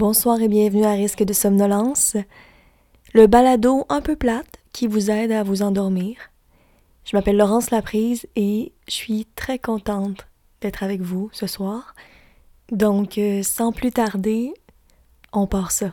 Bonsoir et bienvenue à Risque de somnolence, le balado un peu plate qui vous aide à vous endormir. Je m'appelle Laurence Laprise et je suis très contente d'être avec vous ce soir. Donc, euh, sans plus tarder, on part ça.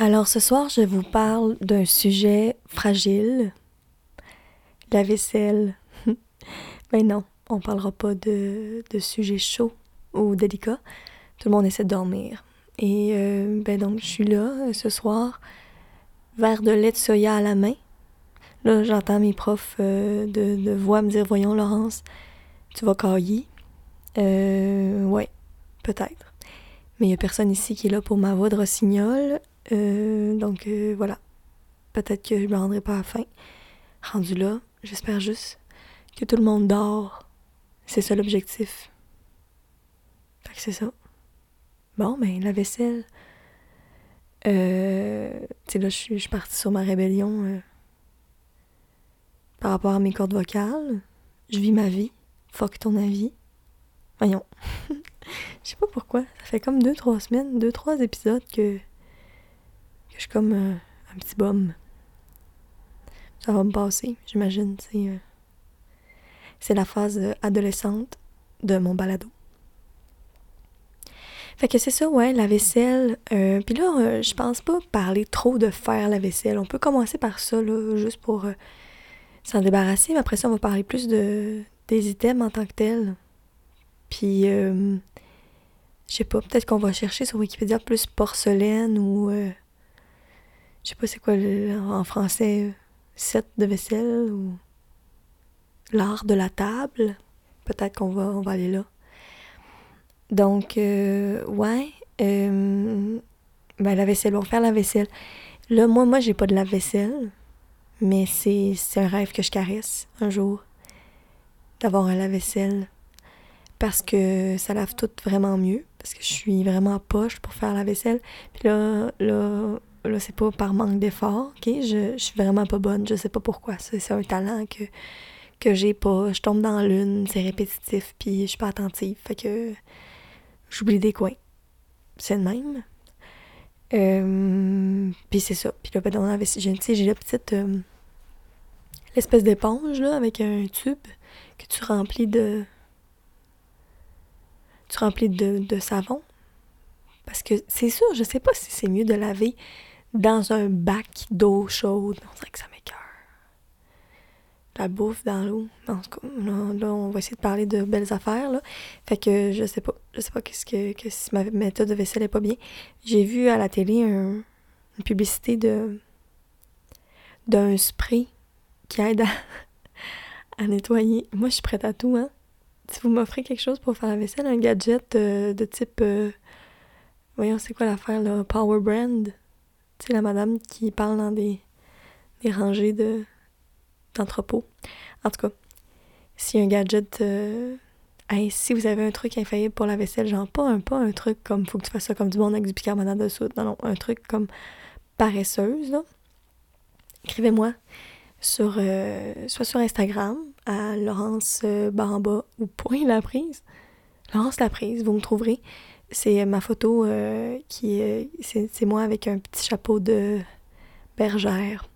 Alors ce soir, je vous parle d'un sujet fragile, la vaisselle. Mais non, on parlera pas de, de sujet chaud ou délicat. Tout le monde essaie de dormir. Et euh, ben donc, je suis là euh, ce soir, verre de lait de soya à la main. Là, j'entends mes profs euh, de, de, voix me dire Voyons, Laurence, tu vas cailler. Euh, ouais, peut-être. Mais il n'y a personne ici qui est là pour ma voix de rossignol. Euh, donc euh, voilà. Peut-être que je me rendrai pas à la fin. Rendu là, j'espère juste que tout le monde dort. C'est ça l'objectif. Fait que c'est ça. Bon, ben, la vaisselle. Euh, tu sais, là, je suis partie sur ma rébellion par rapport à mes cordes vocales. Je vis ma vie. Fuck ton avis. Voyons. Je sais pas pourquoi. Ça fait comme deux, trois semaines, deux, trois épisodes que je suis comme euh, un petit bum. Ça va me passer, j'imagine. C'est, euh, c'est la phase euh, adolescente de mon balado. Fait que c'est ça, ouais, la vaisselle. Puis là, je pense pas parler trop de faire la vaisselle. On peut commencer par ça, juste pour s'en débarrasser. Mais après ça, on va parler plus de des items en tant que tels. Puis, je sais pas, peut-être qu'on va chercher sur Wikipédia plus porcelaine ou je sais pas c'est quoi en français, set de vaisselle ou l'art de la table. Peut-être qu'on va, on va aller là. Donc, euh, ouais. Euh, ben, la vaisselle, on va faire la vaisselle. Là, moi, moi, j'ai pas de lave-vaisselle, mais c'est, c'est un rêve que je caresse un jour, d'avoir un lave-vaisselle. Parce que ça lave tout vraiment mieux, parce que je suis vraiment poche pour faire la vaisselle. Puis là, là, c'est pas par manque d'effort, ok? Je, je, suis vraiment pas bonne, je sais pas pourquoi. C'est un talent que, que j'ai pas. Je tombe dans l'une, c'est répétitif, puis je suis pas attentive. Fait que j'oublie des coins. C'est le même. Euh, puis c'est ça. Puis là, ben, dans la j'ai la petite. Euh, l'espèce d'éponge, là, avec un tube que tu remplis de. Tu remplis de, de savon. Parce que c'est sûr, je sais pas si c'est mieux de laver dans un bac d'eau chaude. On dirait que ça m'écœure. La bouffe dans l'eau. En tout cas, là, on va essayer de parler de belles affaires, là. Fait que je sais pas. Je sais pas qu'est-ce que, que si ma méthode de vaisselle est pas bien. J'ai vu à la télé un, une publicité de d'un spray qui aide à, à, nettoyer. Moi, je suis prête à tout, hein. Si vous m'offrez quelque chose pour faire la vaisselle, un gadget euh, de type... Euh, voyons, c'est quoi l'affaire, là? Power Brand? Sais, la madame qui parle dans des, rangées de, d'entrepôts. En tout cas, si un gadget. Euh, si vous avez un truc infaillible pour la vaisselle, genre pas un, pas un truc comme faut que tu fasses ça comme du monde avec du bicarbonate de soude. Non, non, un truc comme paresseuse, là. Écrivez-moi sur euh, soit sur Instagram à Laurence euh, Baramba ou Point la prise. Laurence la prise, vous me trouverez. C'est ma photo euh, qui est. C'est moi avec un petit chapeau de bergère.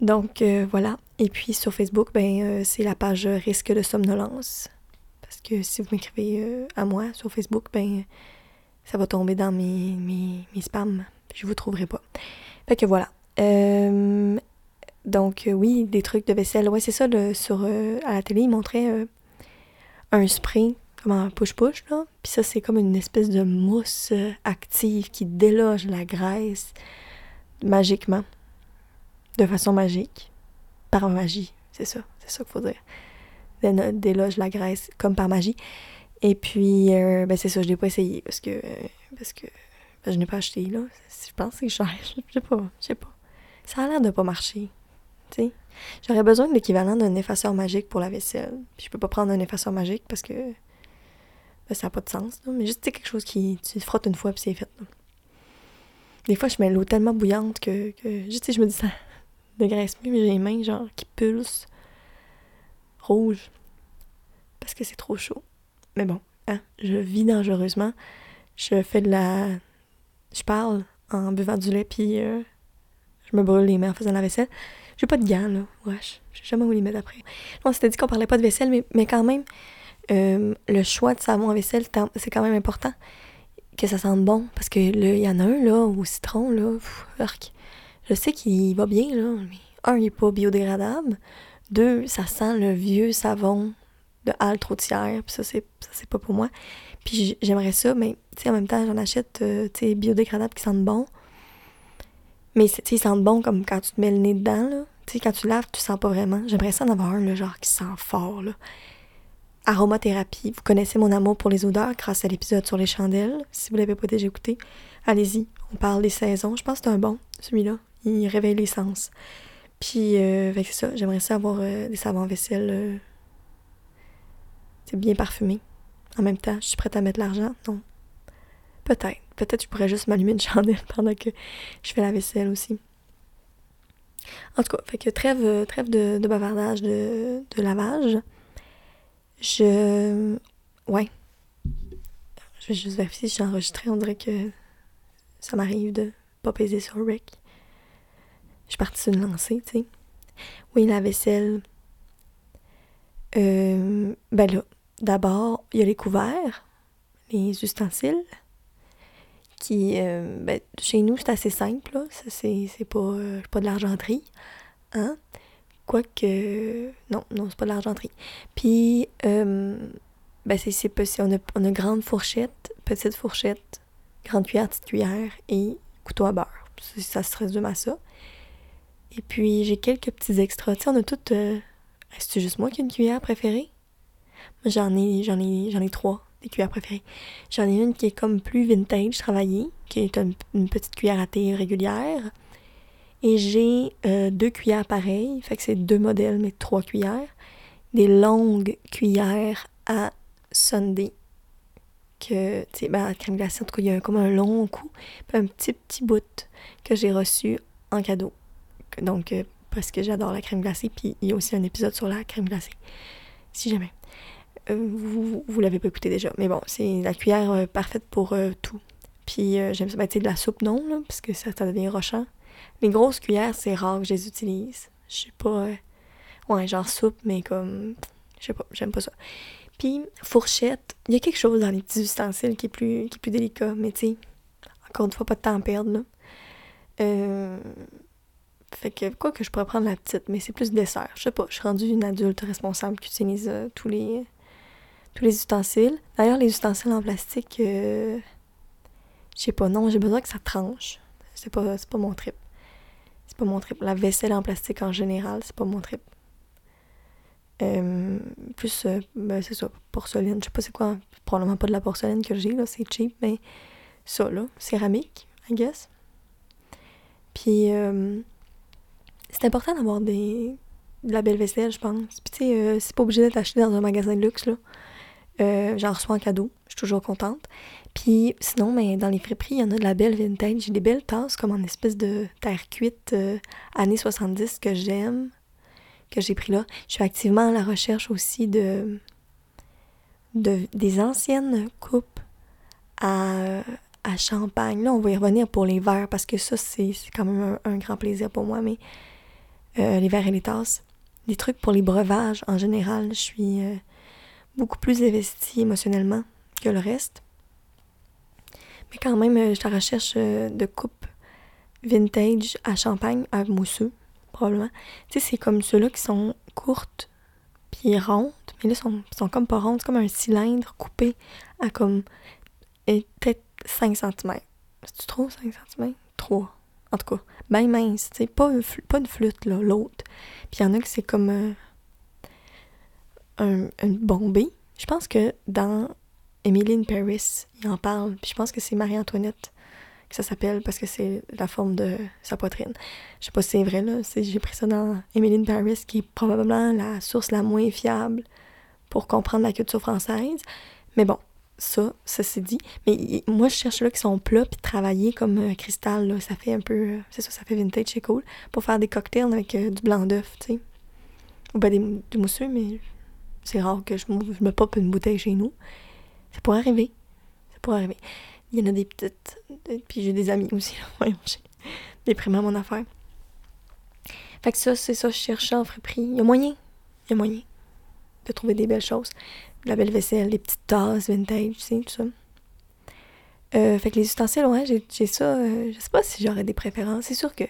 Donc euh, voilà. Et puis sur Facebook, ben euh, c'est la page risque de somnolence. Parce que si vous m'écrivez à moi sur Facebook, ben ça va tomber dans mes, mes, mes spams. Je vous trouverai pas. Fait que voilà. Donc oui, des trucs de vaisselle. Ouais, c'est ça. Le, sur, à la télé, ils montraient un spray un push-push, là. Puis ça, c'est comme une espèce de mousse euh, active qui déloge la graisse magiquement. De façon magique. Par magie, c'est ça. C'est ça qu'il faut dire. Déloge la graisse comme par magie. Et puis, euh, ben c'est ça, je l'ai pas essayé parce que, parce que ben, je n'ai pas acheté, là. Je pense que c'est cher. Je sais pas, je sais pas. Ça a l'air de pas marcher, tu sais? J'aurais besoin de l'équivalent d'un effaceur magique pour la vaisselle. Puis je peux pas prendre un effaceur magique parce que Ça n'a pas de sens, mais juste quelque chose qui. Tu frottes une fois puis c'est fait. Des fois, je mets l'eau tellement bouillante que, que juste, je me dis ça dégraisse mieux, mais j'ai les mains genre qui pulsent rouge parce que c'est trop chaud. Mais bon, hein, je vis dangereusement. Je fais de la. Je parle en buvant du lait puis euh, je me brûle les mains en faisant la vaisselle. J'ai pas de gants, là. Wesh. Je sais jamais où les mettre après. On s'était dit qu'on parlait pas de vaisselle, mais, mais quand même, euh, le choix de savon à vaisselle, c'est quand même important que ça sente bon. Parce que là, il y en a un, là, au citron, là. Je sais qu'il va bien, là, mais un, il est pas biodégradable. Deux, ça sent le vieux savon de halte routière. Puis ça, c'est, ça, c'est pas pour moi. Puis j'aimerais ça, mais tu sais, en même temps, j'en achète, euh, tu sais, biodégradables qui sentent bon. Mais tu sais, ils sentent bon comme quand tu te mets le nez dedans, là. Tu sais, quand tu laves, tu sens pas vraiment. J'aimerais ça en avoir un, le genre, qui sent fort, là. Aromathérapie. Vous connaissez mon amour pour les odeurs grâce à l'épisode sur les chandelles. Si vous l'avez pas déjà écouté, allez-y. On parle des saisons. Je pense que c'est un bon, celui-là. Il réveille les sens. Puis, euh, c'est ça. J'aimerais ça avoir euh, des savons vaisselle euh, bien parfumés. En même temps, je suis prête à mettre l'argent? Non. Peut-être. Peut-être je pourrais juste m'allumer une chandelle pendant que je fais la vaisselle aussi. En tout cas, fait que trêve, trêve de, bavardage, de lavage. Je. Ouais. Je vais juste vérifier si j'ai enregistré. On dirait que ça m'arrive de pas peser sur Rick. Je suis partie sur une lancée, tu sais. Oui, la vaisselle. Euh, ben là, d'abord, il y a les couverts, les ustensiles, qui, euh, ben, chez nous, c'est assez simple, là. C'est, pas, euh, pas de l'argenterie, hein. Quoique, non, non, c'est pas de l'argenterie. Puis, euh, ben, c'est, c'est, on, a, on a grande fourchette, petite fourchette, grande cuillère, petite cuillère et couteau à beurre. Ça se résume à ça. Et puis, j'ai quelques petits extras. Tu sais, on a toutes. Euh... C'est juste moi qui ai une cuillère préférée? J'en ai, j'en ai, j'en ai trois, des cuillères préférées. J'en ai une qui est comme plus vintage, travaillée, qui est une, petite cuillère à thé régulière. Et j'ai euh, deux cuillères pareilles, fait que c'est deux modèles, mais trois cuillères. Des longues cuillères à Sunday. Que, tu sais, ben, à crème glacée, en tout cas, il y a comme un long cou. Puis un petit, petit bout que j'ai reçu en cadeau. Donc, euh, parce que j'adore la crème glacée. Puis il y a aussi un épisode sur la crème glacée. Si jamais. Euh, vous, vous l'avez pas écouté déjà. Mais bon, c'est la cuillère parfaite pour tout. Puis j'aime ça. Ben, de la soupe, non, là, parce que ça, ça devient rochant. Les grosses cuillères, c'est rare que je les utilise. Je sais pas. ouais, genre soupe, mais comme. Je sais pas, j'aime pas ça. Puis, fourchette, il y a quelque chose dans les petits ustensiles qui est plus, délicat. Mais tu encore une fois, pas de temps à perdre, là. Euh, fait que quoi que je pourrais prendre la petite, mais c'est plus dessert. Je sais pas, je suis rendue une adulte responsable qui utilise euh, tous les tous les ustensiles. D'ailleurs, les ustensiles en plastique, euh, je sais pas, non, j'ai besoin que ça tranche. C'est pas, pas mon trip. C'est pas mon trip. La vaisselle en plastique en général, c'est pas mon trip. Euh, plus, ben c'est ça, porcelaine. Je sais pas c'est quoi, probablement pas de la porcelaine que j'ai, là, c'est cheap, mais ça, là, céramique, I guess. Puis, c'est important d'avoir des de la belle vaisselle, je pense. Puis tu sais, euh, c'est pas obligé d'être acheté dans un magasin de luxe, là. Euh, j'en reçois en cadeau, je suis toujours contente. Puis sinon, mais dans les friperies, il y en a de la belle vintage. J'ai des belles tasses comme en espèce de terre cuite euh, années 70 que j'aime, que j'ai pris là. Je suis activement à la recherche aussi de, de des anciennes coupes à, à champagne. Là, on va y revenir pour les verres parce que ça, c'est quand même un, un, grand plaisir pour moi. Mais euh, les verres et les tasses. Des trucs pour les breuvages en général. Je suis euh, beaucoup plus investie émotionnellement que le reste. Mais quand même, euh, je la recherche de coupes vintage à champagne à mousseux, probablement. Tu sais, c'est comme ceux-là qui sont courtes puis rondes. Mais là, sont, sont comme pas rondes. C'est comme un cylindre coupé à comme peut-être 5 cm. C'est-tu trop 5 cm? 3. En tout cas, bien mince, tu sais, pas, pas une flûte, là, l'autre. Puis il y en a que c'est comme euh, un, une bombée. Je pense que dans Emily Paris, il en parle. Puis je pense que c'est Marie-Antoinette que ça s'appelle parce que c'est la forme de sa poitrine. Je sais pas si c'est vrai, là. J'ai pris ça dans Paris, qui est probablement la source la moins fiable pour comprendre la culture française. Mais bon, ça, ça c'est dit. Mais moi, je cherche là qui sont plats puis travaillés comme euh, cristal, là. Ça fait un peu. Euh, c'est ça, ça fait vintage, c'est cool. Pour faire des cocktails avec euh, du blanc d'œuf, tu sais. Ou ben des, du mousseux, mais c'est rare que je, je me pop une bouteille chez nous. Ça pourrait arriver. Ça pourrait arriver. Il y en a des petites. Puis j'ai des amis aussi, là. Voyons, j'ai déprimé mon affaire. Fait que ça, c'est ça, je cherche en friperie. Il y a moyen. Il y a moyen de trouver des belles choses la belle vaisselle, les petites tasses vintage, tu sais, tout ça. Euh, fait que les ustensiles, ouais, j'ai ça. Euh, je sais pas si j'aurais des préférences. C'est sûr que.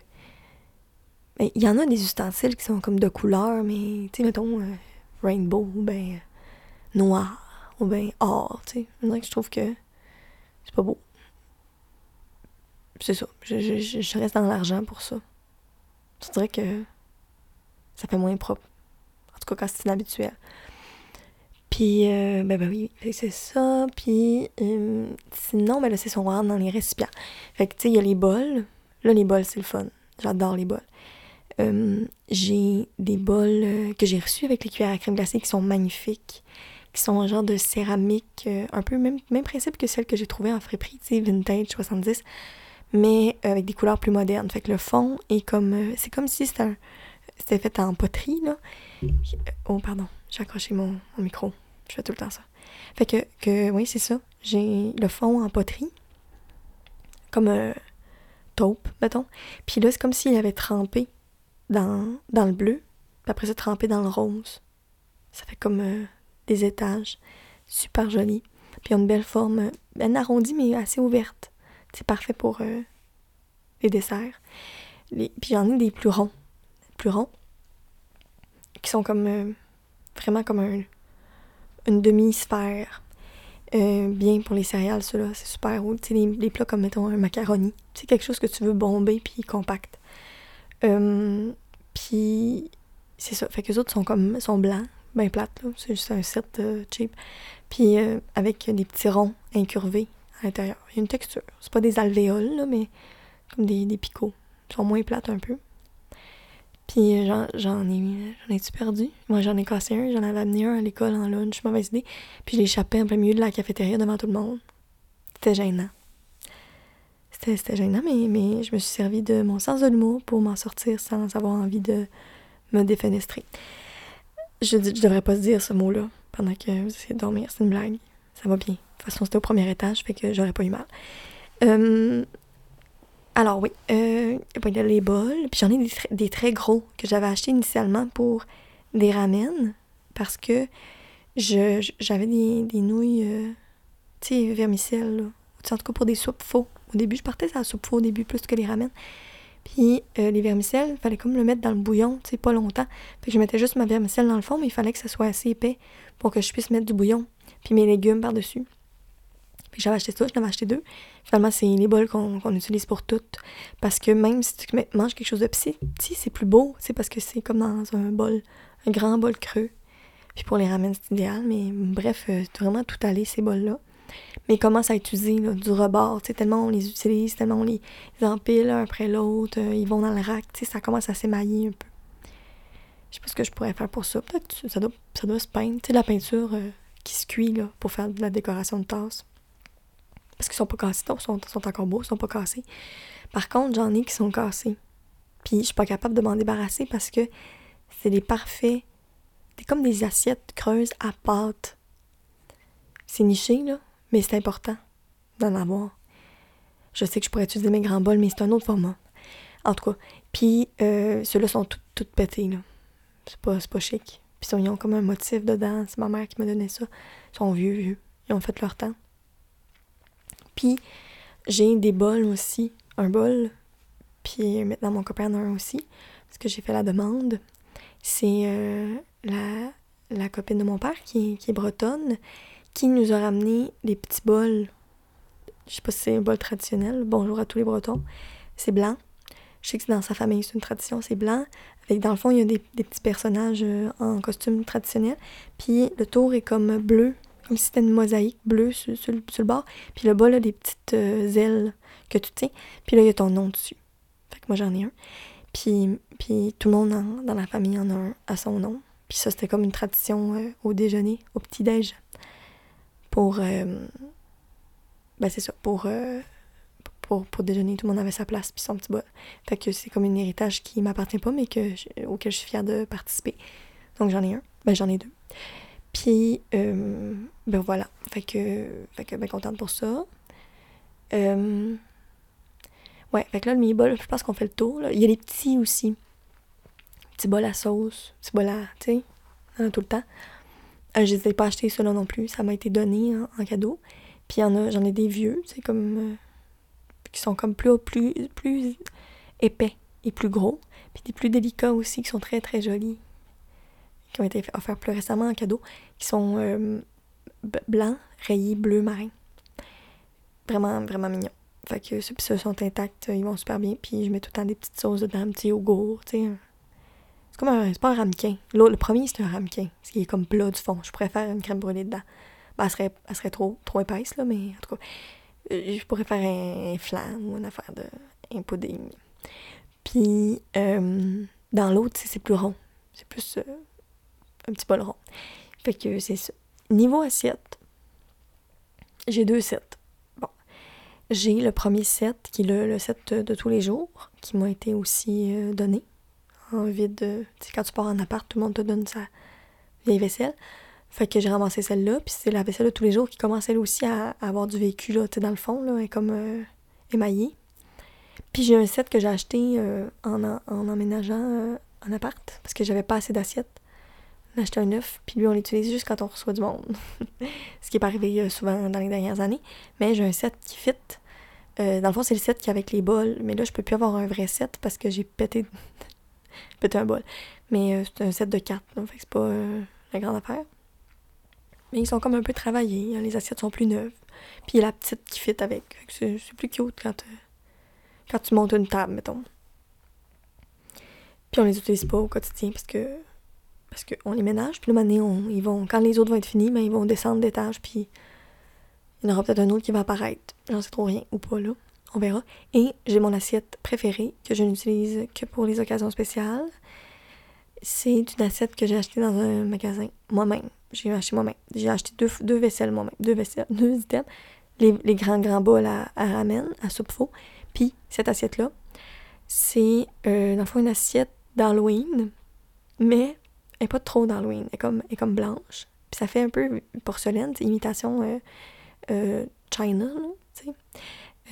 Ben, il y en a des ustensiles qui sont comme de couleur, mais, tu sais, mettons, euh, rainbow, ben, noir, ou ben, or, tu sais. Je je trouve que c'est pas beau. C'est ça. Je, je, je, reste dans l'argent pour ça. Je dirais que ça fait moins propre. En tout cas, quand c'est inhabituel. Puis, euh, ben, ben oui, c'est ça. Puis, euh, sinon, ben là, c'est son rare dans les récipients. Fait que, tu sais, il y a les bols. Là, les bols, c'est le fun. J'adore les bols. Euh, j'ai des bols que j'ai reçus avec les cuillères à crème glacée qui sont magnifiques, qui sont un genre de céramique, un peu même, même principe que celle que j'ai trouvée en friperie, tu sais, vintage 70, mais avec des couleurs plus modernes. Fait que le fond est comme. c'est comme si c'était fait en poterie, là. Oh, pardon, j'ai accroché mon micro. Je fais tout le temps ça. Fait que, que oui, c'est ça. J'ai le fond en poterie, comme taupe, mettons. Puis là, c'est comme s'il avait trempé dans, dans le bleu, puis après ça, trempé dans le rose. Ça fait comme euh, des étages. Super joli. Puis il a une belle forme, bien arrondie, mais assez ouverte. C'est parfait pour euh, les desserts. Les... Puis j'en ai des plus ronds. Plus ronds. Qui sont comme. Euh, vraiment comme un une demi-sphère. Euh, bien pour les céréales, cela, c'est super. Les, les plats comme, mettons, un macaroni. C'est quelque chose que tu veux bomber puis compact. Puis, c'est ça. Fait que les autres sont comme, sont blancs, bien plates, là. C'est juste un set euh, cheap. Puis, avec des petits ronds incurvés à l'intérieur. Il y a une texture. C'est pas des alvéoles, là, mais comme des, des picots. Ils sont moins plates un peu. Puis j'en, j'en ai, j'en ai-tu perdu? Moi, j'en ai cassé un. J'en avais amené un à l'école en lunch, mauvaise idée. Puis je l'ai échappé en plein milieu de la cafétéria devant tout le monde. C'était gênant. C'était, c'était gênant, mais, mais je me suis servi de mon sens de l'humour pour m'en sortir sans avoir envie de me défenestrer. Je, je devrais pas se dire ce mot-là pendant que vous essayez de dormir. C'est une blague. Ça va bien. De toute façon, c'était au premier étage, fait que j'aurais pas eu mal. Euh, alors oui, euh, il y a les bols, puis j'en ai des, très gros que j'avais achetés initialement pour des ramen parce que j'avais des, des nouilles, euh, tu sais, vermicelles, en tout cas pour des soupes faux. Au début, je partais à la soupe faux au début plus que les ramen. Puis euh, les vermicelles, il fallait comme le mettre dans le bouillon, tu sais, pas longtemps. Fait que je mettais juste ma vermicelle dans le fond, mais il fallait que ça soit assez épais pour que je puisse mettre du bouillon. Puis mes légumes par-dessus j'avais acheté ça, j'en avais acheté deux. Finalement, c'est les bols qu'on utilise pour toutes. Parce que même si tu manges quelque chose de petit, c'est plus beau. C'est parce que c'est comme dans un bol, un grand bol creux. Puis pour les ramen, c'est idéal. Mais bref, euh, vraiment tout aller, ces bols-là. Mais ils commencent à utiliser du rebord. Tellement on les utilise, tellement on les, empile un après l'autre. Euh, ils vont dans le rack. Ça commence à s'émailler un peu. Je sais pas ce que je pourrais faire pour ça. Peut-être que ça doit, ça doit se peindre. Tu la peinture euh, qui se cuit là, pour faire de la décoration de tasse. Parce qu'ils sont pas cassés, ils sont, sont encore beaux, ils sont pas cassés. Par contre, j'en ai qui sont cassés. Puis je suis pas capable de m'en débarrasser parce que c'est des parfaits. C'est comme des assiettes creuses à pâte. C'est niché, là, mais c'est important d'en avoir. Je sais que je pourrais utiliser mes grands bols, mais c'est un autre format. En tout cas. Puis euh, ceux-là sont toutes pétés, là. C'est pas, pas chic. Puis ils ont comme un motif dedans. C'est ma mère qui m'a donné ça. Ils sont vieux, vieux. Ils ont fait leur temps. Puis j'ai des bols aussi. Un bol. Puis maintenant mon copain en a un aussi. Parce que j'ai fait la demande. C'est euh, la, la, copine de mon père qui, qui, est bretonne qui nous a ramené des petits bols. Je sais pas si c'est un bol traditionnel. Bonjour à tous les Bretons. C'est blanc. Je sais que c'est dans sa famille, c'est une tradition, c'est blanc. Avec, dans le fond, il y a des, petits personnages euh, en costume traditionnel. Puis le tour est comme bleu comme si c'était une mosaïque bleue sur, le bord. Puis le bas, là, des petites euh, ailes que tu tiens. Puis là, il y a ton nom dessus. Fait que moi, j'en ai un. Puis, puis tout le monde dans la famille en a un à son nom. Puis ça, c'était comme une tradition euh, au déjeuner, au petit-déj. Pour. euh, ben, c'est ça, pour, euh, pour, pour déjeuner. Tout le monde avait sa place, puis son petit bol. Fait que c'est comme un héritage qui m'appartient pas, mais que je- auquel je suis fière de participer. Donc j'en ai un. Ben, j'en ai deux. Puis, euh, ben voilà. Fait que, fait que, ben contente pour ça. Euh, ouais, fait que là, le mini-bol, je pense qu'on fait le tour. là. Il y a les petits aussi. Petits bols à sauce, petits bols à, tu sais, a tout le temps. Euh, je les ai pas achetés, ceux-là non plus. Ça m'a été donné en, en cadeau. Puis j'en ai des vieux, c'est comme. euh, qui sont comme plus, plus, plus épais et plus gros. Puis des plus délicats aussi, qui sont très, très jolis. Qui ont été offerts plus récemment en cadeau. Qui sont euh, blancs, rayés bleu marin. Vraiment, vraiment mignons. Fait que ceux, ceux sont intacts, ils vont super bien. Puis je mets tout le temps des petites sauces dedans, un petit yogourt, tu sais. C'est comme un. C'est pas un ramequin. Le premier, c'est un ramequin. Ce qui est comme plat du fond. Je faire une crème brûlée dedans. Ben, elle serait, serait trop, trop épaisse, là, mais en tout cas. euh, Je pourrais faire un, un flan ou une affaire de. un pudding. Puis, euh, dans l'autre, c'est plus rond. C'est plus euh, un petit bol rond. Fait que c'est ça. Niveau assiette, j'ai deux sets. Bon. J'ai le premier set, qui est le, set de tous les jours, qui m'a été aussi donné. En vide. euh, Tu quand tu pars en appart, tout le monde te donne sa vieille vaisselle. Fait que j'ai ramassé celle-là, puis c'est la vaisselle de tous les jours qui commence elle aussi à, avoir du vécu, là, tu sais, dans le fond, là, est comme euh, émaillée. Puis j'ai un set que j'ai acheté euh, en, en, emménageant euh, en appart, parce que j'avais pas assez d'assiettes. On a acheté un neuf, puis lui, on l'utilise juste quand on reçoit du monde. Ce qui est pas arrivé euh, souvent dans les dernières années. Mais j'ai un set qui fit. Dans le fond, c'est le set qui est avec les bols. Mais là, je peux plus avoir un vrai set parce que j'ai pété, pété un bol. Mais euh, c'est un set de quatre, que c'est pas euh, la grande affaire. Mais ils sont comme un peu travaillés. hein, Les assiettes sont plus neuves. Puis il y a la petite qui fit avec. C'est plus cute quand, euh, quand tu montes une table, mettons. Puis on les utilise pas au quotidien parce que parce qu'on les ménage. Puis on, ils vont, quand les autres vont être finis, ben, ils vont descendre d'étage. Puis il y en aura peut-être un autre qui va apparaître. J'en sais trop rien ou pas, là. On verra. Et j'ai mon assiette préférée que je n'utilise que pour les occasions spéciales. C'est une assiette que j'ai achetée dans un magasin moi-même. J'ai acheté moi-même. J'ai acheté deux, deux vaisselles moi-même. Deux vaisselles, deux items. Les, les grands, grands bols à, ramen, à soupe faux. Puis cette assiette-là, c'est euh, dans le fond une assiette d'Halloween, mais elle n'est pas trop d'Halloween. Elle est comme, est comme blanche. Puis ça fait un peu porcelaine, c'est imitation euh, euh, China, tu sais.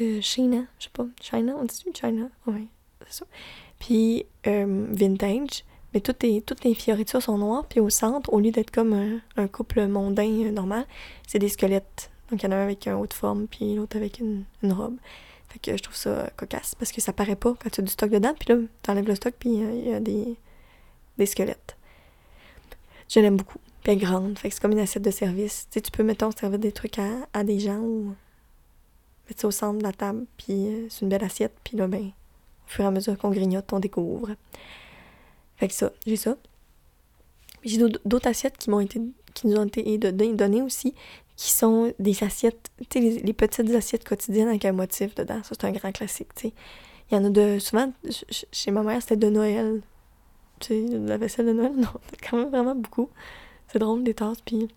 Euh, China, je sais pas. China, on dit China? Oui, c'est ça. Puis euh, vintage. Mais toutes les, toutes les fioritures sont noires. Puis au centre, au lieu d'être comme un, couple mondain euh, normal, c'est des squelettes. Donc il y en a un avec un haut de forme, puis l'autre avec une, une robe. Fait que je trouve ça cocasse parce que ça paraît pas quand tu as du stock dedans. Puis là, t'enlèves le stock, puis il y a des, des squelettes. Je l'aime beaucoup. Puis elle est grande. Fait que c'est comme une assiette de service. Tu sais, tu peux, mettons, servir des trucs à, à des gens ou mettre ça au centre de la table. Puis euh, c'est une belle assiette. Puis là, ben, au fur et à mesure qu'on grignote, on découvre. Fait que ça, j'ai ça. J'ai d'autres- assiettes qui m'ont été qui nous ont été don- données aussi, qui sont des assiettes, tu sais, les, petites assiettes quotidiennes avec un motif dedans. Ça, c'est un grand classique, tu sais. Il y en a de. Souvent, ch- ch- chez ma mère, c'était de Noël. Tu sais, de la vaisselle de Noël, non, quand même vraiment beaucoup. C'est drôle, des tasses, puis.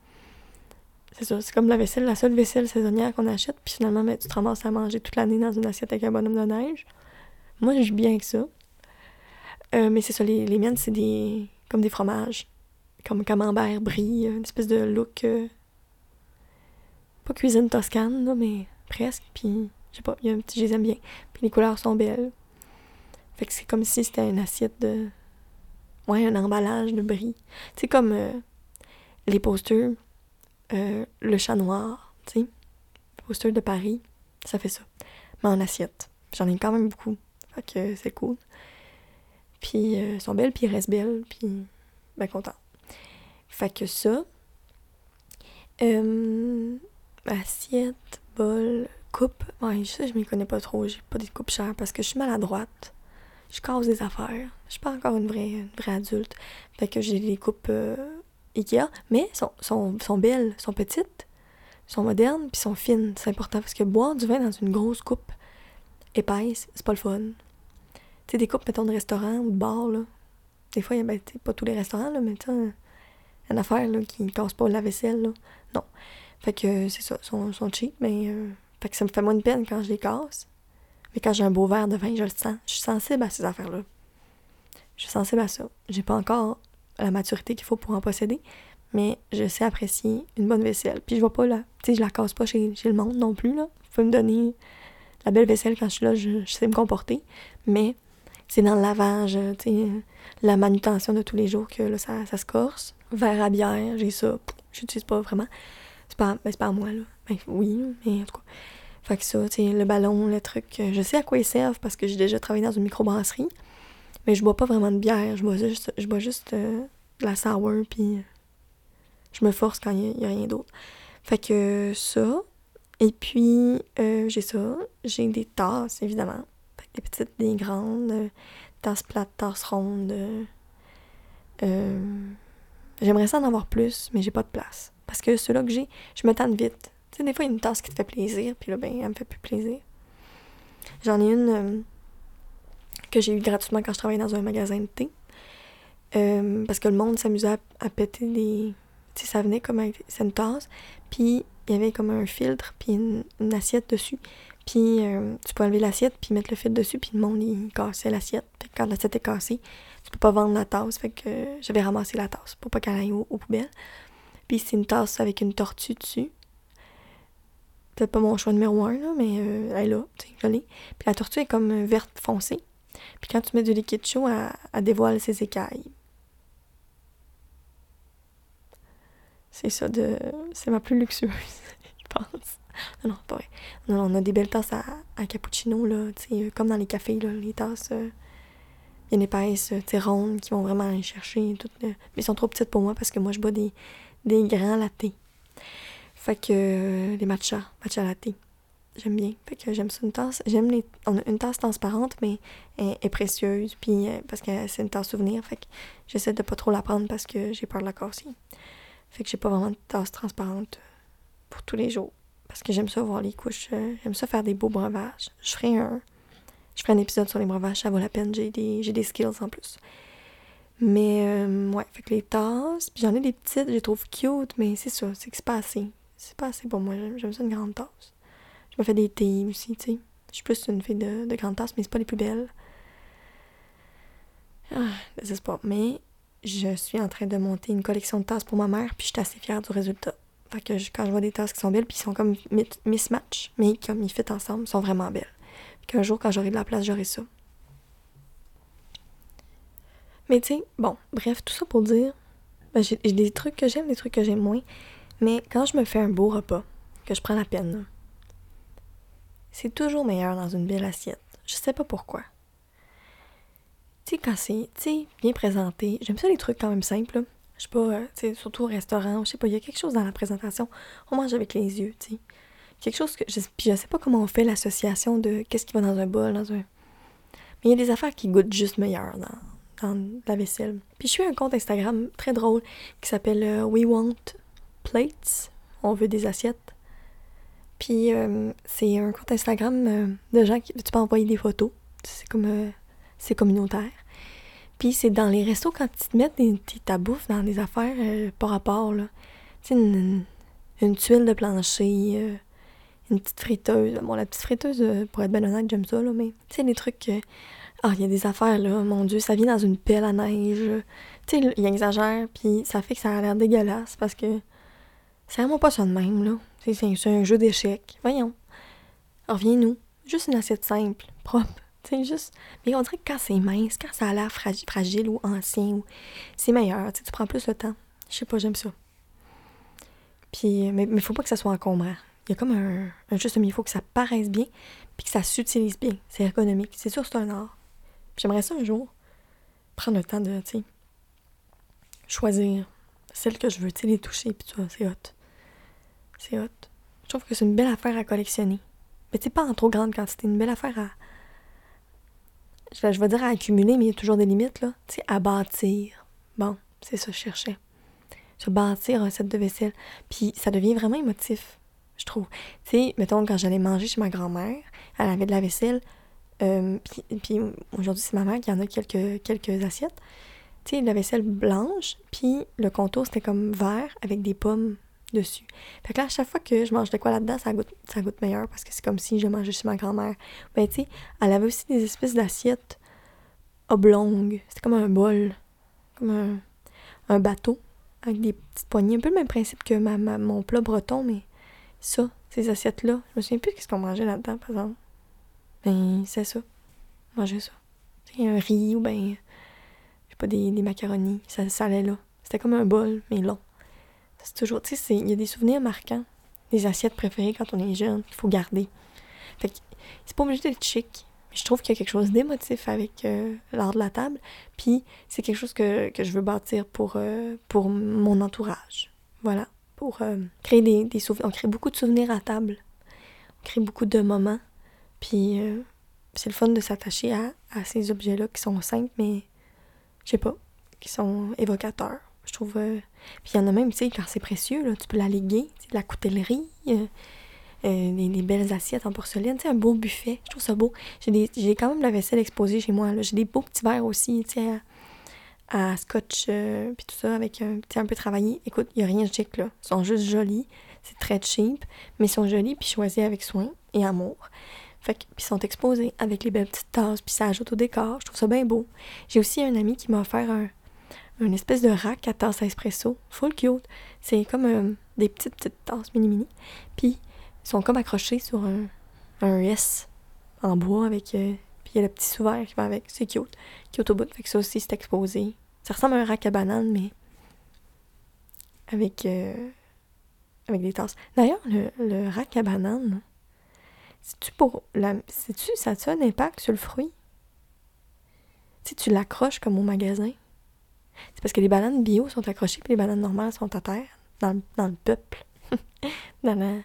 C'est ça, c'est comme la vaisselle, la seule vaisselle saisonnière qu'on achète, puis finalement, ben, tu te ramasses à manger toute l'année dans une assiette avec un bonhomme de neige. Moi, je vis bien avec ça. Euh, mais c'est ça, les, les miennes, c'est des. comme des fromages. Comme camembert, brie, une espèce de look. euh, pas cuisine toscane, là, mais presque. Puis, je sais pas, il y a un petit, je les aime bien. Puis les couleurs sont belles. Fait que c'est comme si c'était une assiette de. Ouais, un emballage de brie. C'est comme euh, les posters, euh, le chat noir, tu sais. Les posters de Paris, ça fait ça. Mais en assiette. J'en ai quand même beaucoup. Fait que c'est cool. Puis euh, elles sont belles, puis elles restent belles, puis ben content. Fait que ça. Euh, assiette, bol, coupe. Ouais, ça, je m'y connais pas trop. J'ai pas des coupes chères parce que je suis maladroite. Je casse des affaires. Je suis pas encore une vraie, vraie adulte. Fait que j'ai des coupes euh, Mais sont, sont, sont belles, sont petites, sont modernes, puis sont fines. C'est important parce que boire du vin dans une grosse coupe épaisse, c'est pas le fun. Tu sais, des coupes, mettons, de restaurant ou de bar, là. Des fois, il y a, ben, pas tous les restaurants, là, mais tu une affaire, là, qui ne casse pas la vaisselle, là. Non. Fait que c'est ça, sont, sont cheap, mais. euh, fait que ça me fait moins de peine quand je les casse. Mais quand j'ai un beau verre de vin, je le sens. Je suis sensible à ces affaires-là. Je suis sensible à ça. J'ai pas encore la maturité qu'il faut pour en posséder, mais je sais apprécier une bonne vaisselle. Puis je vois pas là, tu je la casse pas chez, chez le monde non plus, là. Vous pouvez me donner la belle vaisselle quand je suis là, je, sais me comporter, mais c'est dans le lavage, euh, euh, la manutention de tous les jours que ça, ça se corse. Verre à bière, j'ai ça, j'utilise pas vraiment. C'est pas, ben, pas à moi, là. Ben oui, mais en tout cas. Fait que ça, le ballon, le truc, euh, je sais à quoi ils servent parce que j'ai déjà travaillé dans une microbrasserie. Mais je bois pas vraiment de bière, je bois juste, je bois juste euh, de la sour, puis euh, je me force quand il y, a rien d'autre. Fait que ça, et puis euh, j'ai ça, j'ai des tasses, évidemment. Des petites, des grandes, euh, tasses plates, tasses rondes. J'aimerais ça en avoir plus, mais j'ai pas de place. Parce que ceux-là que j'ai, je me vite. Tu sais, des fois, il y a une tasse qui te fait plaisir, puis là, ben, elle me fait plus plaisir. J'en ai une que j'ai eue gratuitement quand je travaillais dans un magasin de thé. Euh, parce que le monde s'amusait à, péter des. Tu ça venait comme une tasse, puis il y avait comme un filtre, puis une, assiette dessus. Puis euh, tu peux enlever l'assiette, puis mettre le filtre dessus, puis le monde, il cassait l'assiette. Fait que quand l'assiette est cassée, tu peux pas vendre la tasse. Fait que euh, j'avais ramassé la tasse pour pas qu'elle aille aux, aux poubelles. Puis c'est une tasse avec une tortue dessus. Peut-être pas mon choix numéro un, là, mais euh, elle est là, tu sais. Puis la tortue est comme verte foncée. Puis quand tu mets du liquide chaud, elle, dévoile ses écailles. C'est ça de. C'est ma plus luxueuse, je pense. Non, non, pas vrai. Non, on a des belles tasses à, cappuccino, là, tu euh, comme dans les cafés, là, les tasses euh, bien épaisses, euh, tu rondes, qui vont vraiment aller chercher. Tout, euh, mais elles sont trop petites pour moi parce que moi, je bois des, des grands lattés. Fait que euh, les matchas, matcha latte. J'aime bien. Fait que j'aime ça une tasse. J'aime les. On a une tasse transparente, mais elle est précieuse. Puis euh, parce que c'est une tasse souvenir. Fait que j'essaie de pas trop la prendre parce que j'ai peur de la casser. Fait que j'ai pas vraiment de tasse transparente pour tous les jours. Parce que j'aime ça voir les couches. euh, j'aime ça faire des beaux breuvages. Je ferai un. Je ferai un épisode sur les breuvages, ça vaut la peine. J'ai des, j'ai des skills en plus. Mais euh, ouais, fait que les tasses. Puis j'en ai des petites, je les trouve cute, mais c'est ça, c'est que c'est pas assez. C'est pas assez pour moi. J'aime ça une grande tasse. Je me fais des thés aussi, tu sais. Je suis plus une fille de, de grande tasse, mais c'est pas les plus belles. Ah, désespoir. Mais je suis en train de monter une collection de tasses pour ma mère, puis je suis assez fière du résultat. Fait que quand je vois des tasses qui sont belles, puis ils sont comme mi- mismatch, mais comme ils fit ensemble, sont vraiment belles. Puis qu'un jour, quand j'aurai de la place, j'aurai ça. Mais tu sais, bon, bref, tout ça pour dire, ben, j'ai des trucs que j'aime, des trucs que j'aime moins. Mais quand je me fais un beau repas, que je prends la peine, c'est toujours meilleur dans une belle assiette. Je sais pas pourquoi. Tu sais, quand c'est, tu bien présenté, j'aime ça les trucs quand même simples. Je sais pas, euh, tu surtout au restaurant, je sais pas, il y a quelque chose dans la présentation. On mange avec les yeux, tu sais. Quelque chose que, je, puis je sais pas comment on fait l'association de qu'est-ce qui va dans un bol, dans un... Mais il y a des affaires qui goûtent juste meilleur dans, dans la vaisselle. Puis je suis un compte Instagram très drôle qui s'appelle euh, We Want Plates. On veut des assiettes. Puis euh, c'est un compte Instagram euh, de gens qui tu peux envoyer des photos. C'est comme euh, c'est communautaire. Puis c'est dans les restos quand ils te mettent des, ta bouffe dans des affaires par rapport là. Tu une, une, tuile de plancher, une petite friteuse. Bon la petite friteuse pour être ben honnête, j'aime ça là, mais tu sais des trucs ah, il y a des affaires là, mon dieu, ça vient dans une pelle à neige. Tu sais, il exagère puis ça fait que ça a l'air dégueulasse parce que c'est vraiment pas ça de même, là. C'est, c'est- c'est un jeu d'échecs. Voyons. Reviens-nous. Juste une assiette simple, propre. Sais, juste. Mais on dirait que quand c'est mince, quand ça a l'air fragi- fragile ou ancien, ou... c'est meilleur. Tu prends plus le temps. Je sais pas, j'aime ça. Puis, mais, mais faut pas que ça soit encombrant. Il y a comme un, juste milieu. Il faut que ça paraisse bien, puis que ça s'utilise bien. C'est ergonomique. C'est sûr, c'est un art. J'aimerais ça un jour prendre le temps de, choisir celle que je veux, tu sais, les toucher, puis tout ça, c'est hot. C'est hot. Je trouve que c'est une belle affaire à collectionner. Mais sais, pas en trop grande quantité. Une belle affaire à. Je je vais dire à accumuler, mais il y a toujours des limites, là. Tu sais, à bâtir. Bon, c'est ça que je cherchais. Se bâtir un set de vaisselle. Puis ça devient vraiment émotif, je trouve. Tu sais, mettons, quand j'allais manger chez ma grand-mère, elle avait de la vaisselle. euh, puis, puis aujourd'hui, c'est ma mère qui en a quelques, quelques assiettes. Tu sais, de la vaisselle blanche, puis le contour, c'était comme vert avec des pommes dessus. Fait que là, à chaque fois que je mange de quoi là-dedans, ça goûte, ça meilleur parce que c'est comme si je mangeais chez ma grand-mère. Ben, tu sais, elle avait aussi des espèces d'assiettes oblongues. C'était comme un bol, comme un, bateau avec des petites poignées. Un peu le même principe que ma, mon plat breton, mais ça, ces assiettes-là. Je me souviens plus qu'est-ce qu'on mangeait là-dedans, par exemple. Ben, c'est ça. Manger ça. C'est un riz ou ben, je sais pas, des, des macaronis. Ça, ça allait là. C'était comme un bol, mais long. C'est toujours, tu sais, il y a des souvenirs marquants, des assiettes préférées quand on est jeune, qu'il faut garder. Fait que c'est pas obligé d'être chic. Mais je trouve qu'il y a quelque chose d'émotif avec euh, l'art de la table. Puis c'est quelque chose que, que, je veux bâtir pour, euh, pour mon entourage. Voilà. Pour euh, créer des, des souvenirs. On crée beaucoup de souvenirs à table. On crée beaucoup de moments. Puis c'est le fun de s'attacher à, à, ces objets-là qui sont simples, mais je sais pas, qui sont évocateurs. Je trouve. Euh, puis il y en a même, tu sais, quand c'est précieux, là, tu peux la léguer, de la coutellerie, euh, euh, des, belles assiettes en porcelaine, tu sais, un beau buffet. Je trouve ça beau. J'ai quand même la vaisselle exposée chez moi. J'ai des beaux petits verres aussi, tu sais, à, scotch, puis tout ça, avec un un peu travaillé. Écoute, il n'y a rien de chic, là. Ils sont juste jolis. C'est très cheap, mais ils sont jolis, puis choisis avec soin et amour. Fait que, puis ils sont exposés avec les belles petites tasses, puis ça ajoute au décor. Je trouve ça bien beau. J'ai aussi un ami qui m'a offert un, une espèce de rack à tasse à espresso. Full cute. C'est comme euh, des petites, petites tasses mini-mini. Puis, ils sont comme accrochés sur un, un S en bois avec. Euh, puis, il y a le petit sous qui va avec. C'est cute. Cute au bout. Fait que ça aussi, c'est exposé. Ça ressemble à un rack à banane, mais. Avec. Euh, avec des tasses. D'ailleurs, le, le rack à banane. C'est-tu pour. La, tu ça a un impact sur le fruit? Si tu l'accroches comme au magasin? C'est parce que les bananes bio sont accrochées puis les bananes normales sont à terre, dans, le peuple, dans la,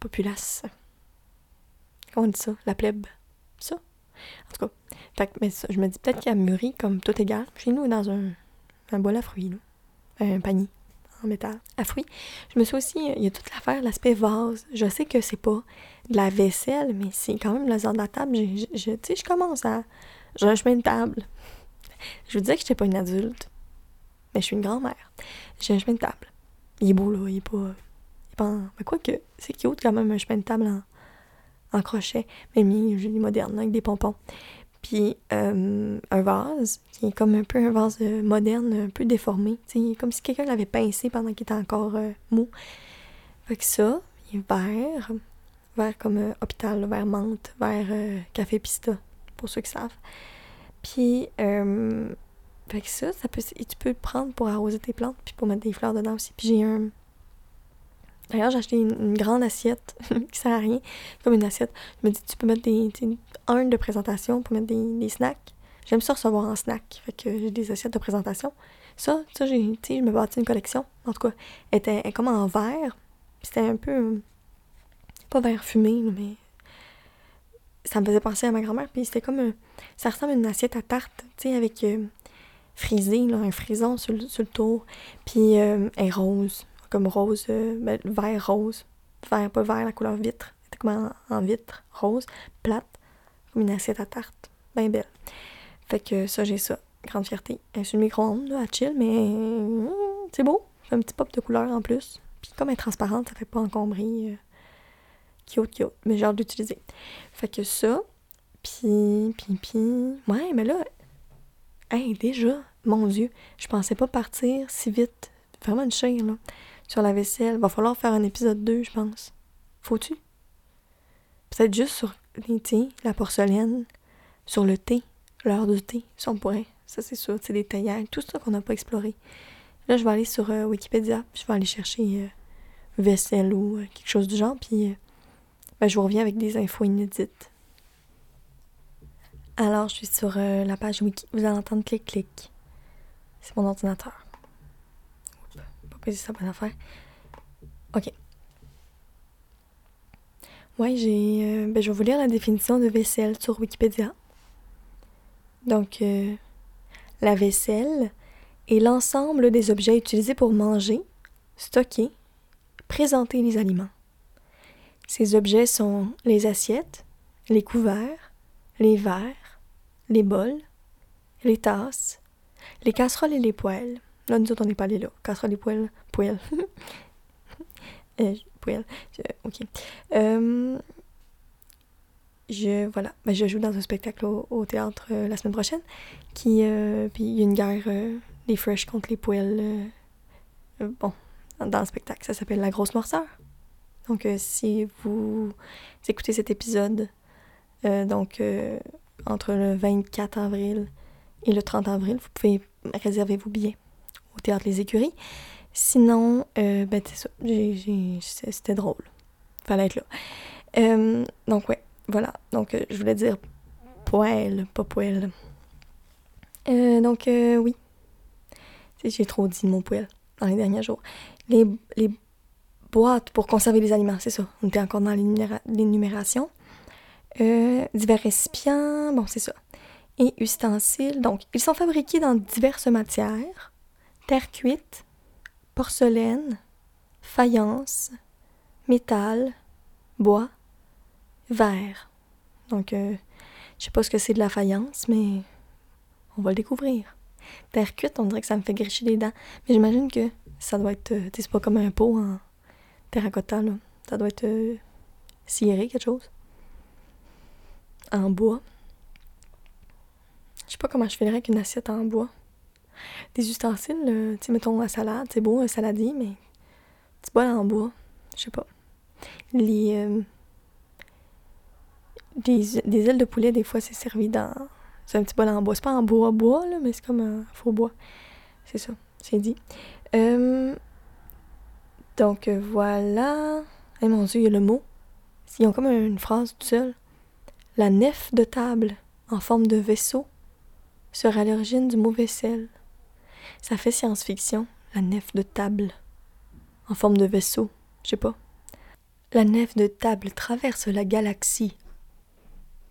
populace. Comment on dit ça? La plèbe. Ça? En tout cas, mais je me dis peut-être qu'il a mûri comme tout égal. Chez nous, dans un, un bol à fruits, un panier en métal à fruits. Je me suis aussi, il y a toute l'affaire, l'aspect vase. Je sais que c'est pas de la vaisselle, mais c'est quand même le genre de la table. Tu sais, je commence à. J'ai un chemin de table. Je vous disais que j'étais pas une adulte. Mais je suis une grand-mère. J'ai un chemin de table. Il est beau, là. Il est pas. Il est pas Mais quoi que, c'est cute quand même un chemin de table en, en crochet. Mais mis, j'ai moderne, avec des pompons. Puis euh, un vase, qui est comme un peu un vase euh, moderne, un peu déformé. T'sais, comme si quelqu'un l'avait pincé pendant qu'il était encore euh, mou. Fait que ça, il est vert. Vert comme hôpital, vert menthe, vert café pista, pour ceux qui savent. Puis, euh, ça, ça peut, tu peux le prendre pour arroser tes plantes, puis pour mettre des fleurs dedans aussi. Puis j'ai un. D'ailleurs, j'ai acheté une, grande assiette qui sert à rien, comme une assiette. Je me dis, tu peux mettre des. Un de présentation pour mettre des, des snacks. J'aime ça recevoir en snack. Fait que j'ai des assiettes de présentation. Ça, ça, j'ai, tu sais, je me bâtis une collection. En tout cas, elle était comme en verre. C'était un peu. Pas vert fumé, mais ça me faisait penser à ma grand-mère. Puis c'était comme. ça ressemble à une assiette à tarte, tu sais, avec euh, frisé, là, un frison sur, le, sur le tour. Puis euh, est rose, comme rose, euh, ben, vert rose. Vert, pas vert, la couleur vitre. C'était comme en, vitre, rose, plate, comme une assiette à tarte. Bien belle. Fait que ça, j'ai ça. Grande fierté. Est sur le micro-ondes, à chill, mais c'est beau. un petit pop de couleur en plus. Puis comme elle est transparente, ça fait pas encombrer Cute, cute. Mais j'ai hâte d'utiliser. Fait que ça. Puis, puis, puis. Ouais, mais là. Hey, déjà, mon Dieu, je pensais pas partir si vite. Vraiment une chaîne, là. Sur la vaisselle. Va falloir faire un épisode 2, je pense. Faut-tu? Peut-être juste sur les thés, la porcelaine, sur le thé, l'heure du thé, si on pourrait. Ça, c'est sûr. C'est des théières, tout ça qu'on n'a pas exploré. Là, je vais aller sur euh, Wikipédia, puis je vais aller chercher euh, vaisselle ou euh, quelque chose du genre, puis ben, je vous reviens avec des infos inédites. Alors, je suis sur euh, la page wiki. Vous allez entendre clic-clic. C'est mon ordinateur. Pas poser ça bonne affaire. OK. Ouais, j'ai. Euh, ben, je vais vous lire la définition de vaisselle sur Wikipédia. Donc, euh, la vaisselle est l'ensemble des objets utilisés pour manger, stocker, présenter les aliments. Ces objets sont les assiettes, les couverts, les verres, les bols, les tasses, les casseroles et les poêles, Là, nous autres, on n'est pas allés là. Casserole des poêles. Poêles. euh, poêles. ok. Euh, je, voilà. Ben, je joue dans un spectacle au, théâtre euh, la semaine prochaine. Qui, euh, puis il y a une guerre des Fresh contre les poêles. bon, dans le spectacle. Ça s'appelle La Grosse Morseur. Donc, si vous écoutez cet épisode, donc entre le 24 avril et le 30 avril, vous pouvez réserver vos billets au Théâtre Les Écuries. Sinon, euh, ben, c'est ça. C'était drôle. Fallait être là. Euh, donc, ouais, voilà. Donc, euh, je voulais dire poêle, pas poêle. donc, oui. J'ai trop dit mon poêle dans les derniers jours. Les, les boîtes pour conserver les aliments, c'est ça. On était encore dans l'énumération. divers récipients, bon, c'est ça et ustensiles. Donc, ils sont fabriqués dans diverses matières terre cuite, porcelaine, faïence, métal, bois, verre. Donc, euh, je sais pas ce que c'est de la faïence, mais on va le découvrir. Terre cuite, on dirait que ça me fait gricher les dents. Mais j'imagine que ça doit être. Euh, c'est pas comme un pot en là. Ça doit être euh, ciré, quelque chose. En bois. Je sais pas comment je ferais avec une assiette en bois. Des ustensiles, tu mettons la salade, c'est beau, un saladier, mais petit bol en bois. Je sais pas. Les. Euh, des, ailes de poulet, des fois, c'est servi dans. C'est un petit bol en bois. C'est pas en bois, bois, là, mais c'est comme un faux bois. C'est ça, c'est dit. Euh, donc, voilà. Eh mon dieu, il y a le mot. Ils ont comme une phrase tout seul. La nef de table en forme de vaisseau serait à l'origine du mot vaisselle. Ça fait science-fiction, la nef de table, en forme de vaisseau, je sais pas. La nef de table traverse la galaxie.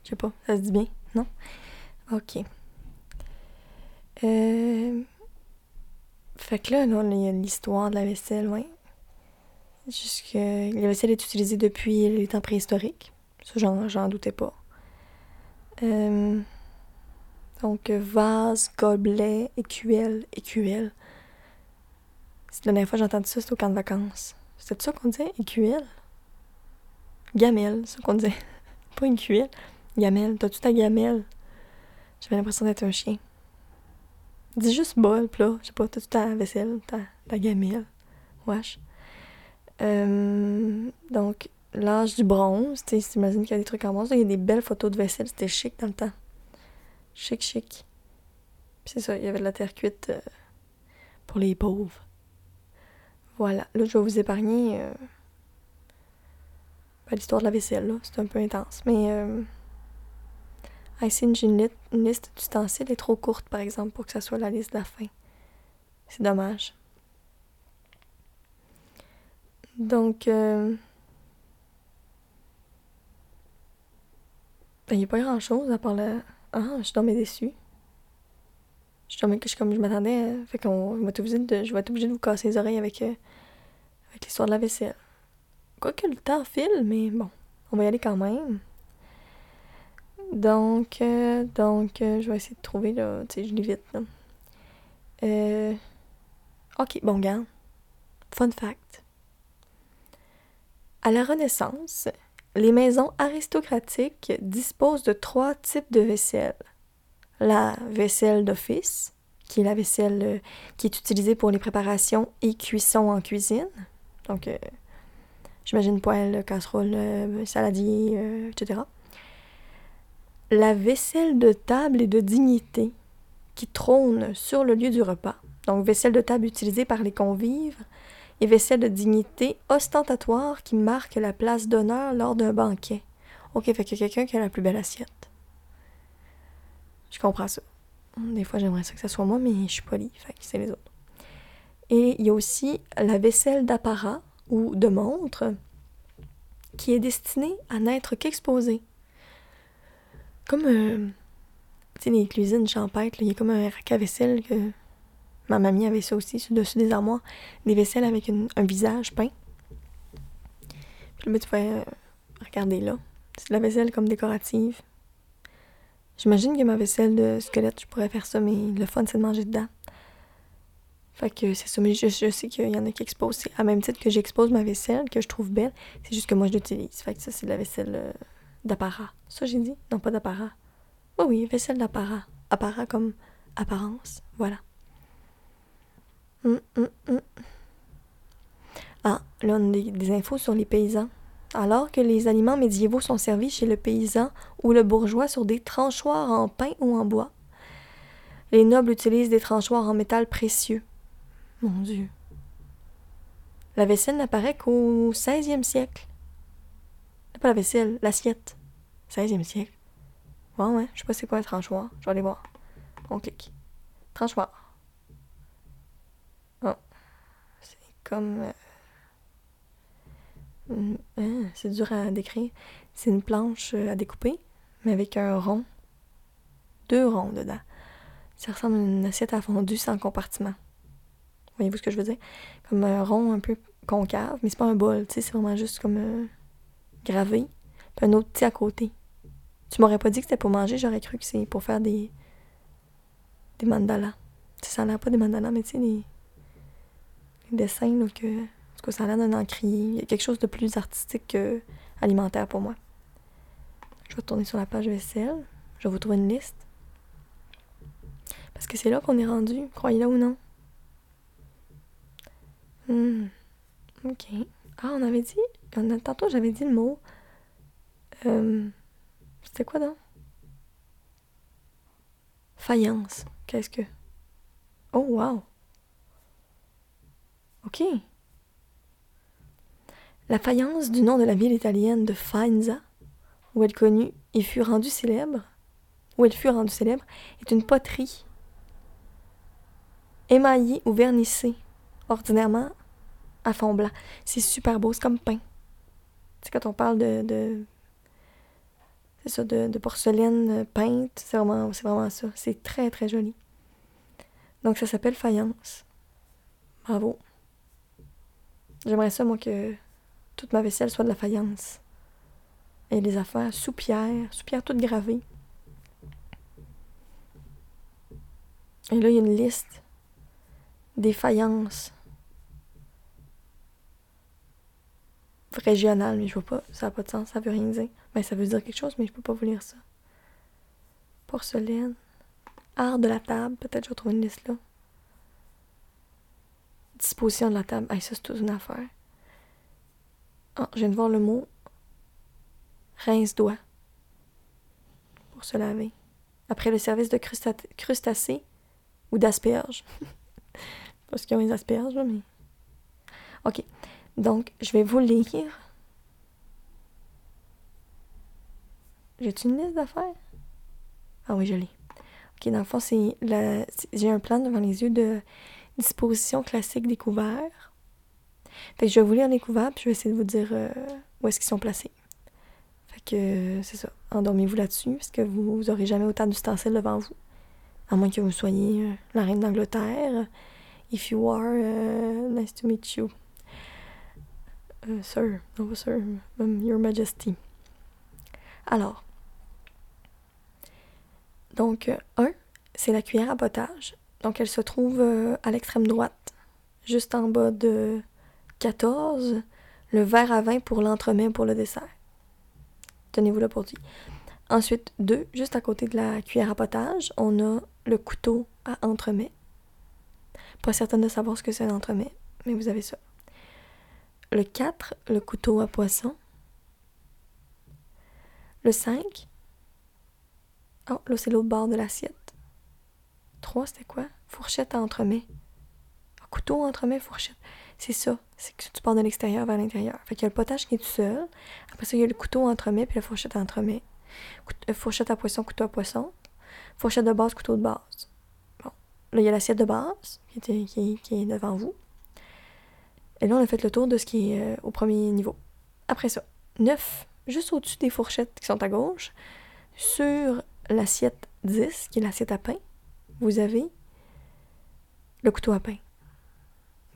Je sais pas, ça se dit bien, non? Ok. Euh... Fait que là, il y a l'histoire de la vaisselle, ouais. Jusque... La vaisselle est utilisée depuis les temps préhistoriques. Ça, j'en doutais pas. Euh... Donc, vase, gobelet, écuelle, écuelle. C'est la dernière fois que j'ai entendu ça, c'était au camp de vacances. C'était ça qu'on disait? Écuelle? Gamelle, c'est ça qu'on disait. Pas une cuelle. Gamelle. T'as-tu ta gamelle? J'avais l'impression d'être un chien. Dis juste bol, plat. Je sais pas, t'as-tu ta vaisselle, ta, ta gamelle? Wesh. Euh, donc, l'âge du bronze, tu t'imagines qu'il y a des trucs en bronze. Il y a des belles photos de vaisselle, c'était chic dans le temps. Chic, chic. c'est ça, il y avait de la terre cuite euh, pour les pauvres. Voilà. Là, je vais vous épargner euh, ben, l'histoire de la vaisselle, là. C'est un peu intense. Mais euh, ici, une, une liste d'ustensiles est trop courte, par exemple, pour que ça soit la liste de la fin. C'est dommage. Donc, euh, ben, il n'y a pas grand-chose à part la ah, je suis tombée déçue. Je suis tombée, je, comme je m'attendais. Hein. fait qu'on va de, je vais être obligée de vous casser les oreilles avec, euh, avec l'histoire de la vaisselle. Quoique le temps file, mais bon, on va y aller quand même. Donc, euh, donc, euh, je vais essayer de trouver, là, tu sais, je lis vite, là. ok, bon, gars. Fun fact. À la Renaissance, les maisons aristocratiques disposent de trois types de vaisselle. La vaisselle d'office, qui est la vaisselle euh, qui est utilisée pour les préparations et cuissons en cuisine. Donc, euh, j'imagine poêle, casserole, euh, saladier, etc. La vaisselle de table et de dignité, qui trône sur le lieu du repas. Donc, vaisselle de table utilisée par les convives et vaisselle de dignité ostentatoire qui marque la place d'honneur lors d'un banquet. Ok, fait a quelqu'un qui a la plus belle assiette. Je comprends ça. Des fois, j'aimerais ça que ce soit moi, mais je suis polie, fait que c'est les autres. Et il y a aussi la vaisselle d'apparat ou de montre qui est destinée à n'être qu'exposée. Comme, euh, les cuisines champêtres, il y a comme un rack à vaisselle que Ma mamie avait ça aussi, sur dessus des armoires, des vaisselles avec un visage peint. Puis là, tu fais euh, regarder là. C'est de la vaisselle comme décorative. J'imagine que ma vaisselle de squelette, je pourrais faire ça, mais le fun, c'est de manger dedans. Fait que c'est ça, mais je, je sais qu'il y en a qui exposent. C'est à même titre que j'expose ma vaisselle, que je trouve belle, c'est juste que moi je l'utilise. Fait que ça, c'est de la vaisselle euh, d'apparat. Ça, j'ai dit? Non, pas d'apparat. Oui, oui, vaisselle d'apparat. Apparat comme apparence. Voilà. Hum, hum, hum. Ah, là, on des infos sur les paysans. Alors que les aliments médiévaux sont servis chez le paysan ou le bourgeois sur des tranchoirs en pain ou en bois, les nobles utilisent des tranchoirs en métal précieux. Mon Dieu. La vaisselle n'apparaît qu'au 16e siècle. Pas la vaisselle, l'assiette. 16e siècle. Ouais, ouais, je sais pas c'est quoi un tranchoir. Je vais aller voir. On clique. Tranchoir. Oh. C'est comme. euh, une- hein, c'est dur à décrire. C'est une planche euh, à découper, mais avec un rond. Deux ronds dedans. Ça ressemble à une assiette à fondu sans compartiment. Voyez-vous ce que je veux dire? Comme un rond un peu concave, mais c'est pas un bol, tu sais, c'est vraiment juste comme euh, gravé. Puis un autre petit à côté. Tu m'aurais pas dit que c'était pour manger, j'aurais cru que c'est pour faire des. des mandalas. Ça a l'air pas des mandalas, mais tu sais, des. Des dessins, là, que. En tout cas, ça a l'air d'un encrier. Il y a quelque chose de plus artistique que alimentaire pour moi. Je vais tourner sur la page vaisselle. Je vais vous trouver une liste. Parce que c'est là qu'on est rendu, croyez-le ou non. Hmm. Ok. Ah, on avait dit. a- tantôt, j'avais dit le mot. Euh, C'était quoi donc? Faïence. Qu'est-ce que? Oh, wow. Ok. La faïence du nom de la ville italienne de Faenza, où elle connut et fut rendue célèbre, où elle fut rendue célèbre, est une poterie émaillée ou vernissée, ordinairement à fond blanc. C'est super beau, c'est comme peint. Tu sais, quand on parle de. c'est ça, de, de porcelaine euh, peinte, c'est vraiment, c'est vraiment ça. C'est très, très joli. Donc, ça s'appelle faïence. Bravo. J'aimerais ça, moi, que toute ma vaisselle soit de la faïence. Et les affaires sous pierre, sous pierre toutes gravées. Et là, il y a une liste des faïences régionales, mais je vois pas, ça n'a pas de sens, ça veut rien dire. Ben, ça veut dire quelque chose, mais je peux pas vous lire ça. Porcelaine. Art de la table, peut-être je vais trouver une liste là. Disposition de la table. Hey, ça, c'est toute une affaire. Ah, je viens de voir le mot rince-doigt pour se laver. Après le service de crusta- crustacés ou d'asperges. Parce qu'ils ont les asperges, mais. Ok. Donc, je vais vous lire. J'ai-tu une liste d'affaires? Ah oui, je l'ai. Ok, dans le fond, c'est la... j'ai un plan devant les yeux de disposition classique des couverts. Je vais vous lire les couverts, puis je vais essayer de vous dire euh, où est-ce qu'ils sont placés. Fait que euh, c'est ça. Endormez-vous là-dessus, parce que vous, vous aurez jamais autant d'ustensiles devant vous. À moins que vous soyez euh, la reine d'Angleterre. If you are, nice to meet you. Sir, non sir, um, your majesty. Alors, donc, un, c'est la cuillère à potage. Donc, elle se trouve euh, à l'extrême droite, juste en bas de 14, le verre à vin pour l'entremet pour le dessert. Tenez-vous là pour dire. Ensuite, deux, juste à côté de la cuillère à potage, on a le couteau à entremet. Pas certaine de savoir ce que c'est un entremet, mais vous avez ça. Le 4, le couteau à poisson. Le 5, oh, là c'est l'autre bord de l'assiette. 3, c'était quoi? Fourchette à entremet. Ah, couteau à entremet, fourchette. C'est ça, c'est que tu pars de l'extérieur vers l'intérieur. Fait qu'il y a le potage qui est tout seul. Après ça, il y a le couteau à entremet, puis la fourchette à entremet. Cout- euh, fourchette à poisson, couteau à poisson. Fourchette de base, couteau de base. Bon. Là, il y a l'assiette de base qui, était- qui est devant vous. Et là, on a fait le tour de ce qui est euh, au premier niveau. Après ça, 9, juste au-dessus des fourchettes qui sont à gauche, sur l'assiette 10, qui est l'assiette à pain, vous avez le couteau à pain.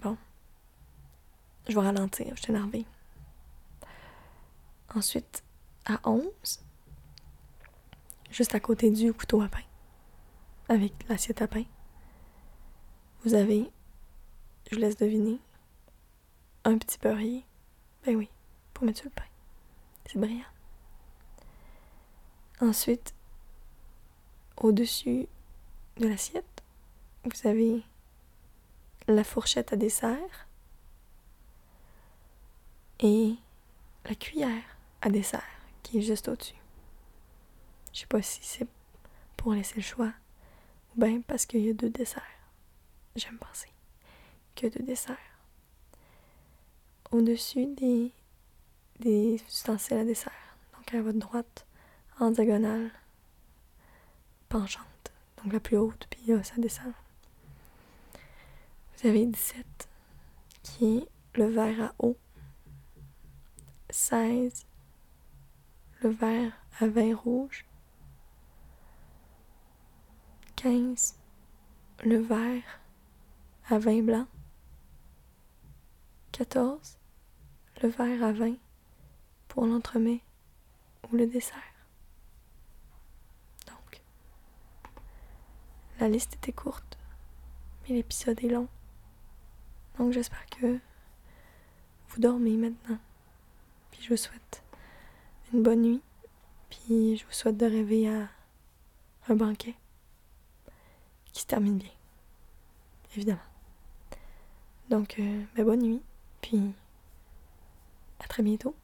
Bon. Je vais ralentir, je suis énervée. Ensuite, à 11, juste à côté du couteau à pain, avec l'assiette à pain, vous avez je vous laisse deviner. Un petit beurrier. Ben oui, pour mettre sur le pain. C'est brillant. Ensuite, au-dessus de l'assiette, vous avez la fourchette à dessert et la cuillère à dessert qui est juste au-dessus. Je sais pas si c'est pour laisser le choix ou bien parce qu'il y a deux desserts. J'aime penser que deux desserts. Au-dessus des, des ustensiles à dessert, donc à votre droite, en diagonale, penchante, donc la plus haute, puis là, ça descend. Vous avez 17 qui est le verre à eau. 16 le verre à vin rouge. 15 le verre à vin blanc. 14 le verre à vin pour l'entremet ou le dessert. Donc, la liste était courte, mais l'épisode est long. Donc j'espère que vous dormez maintenant. Puis je vous souhaite une bonne nuit. Puis je vous souhaite de rêver à un banquet qui se termine bien. Évidemment. Donc, euh, ben, bonne nuit. Puis à très bientôt.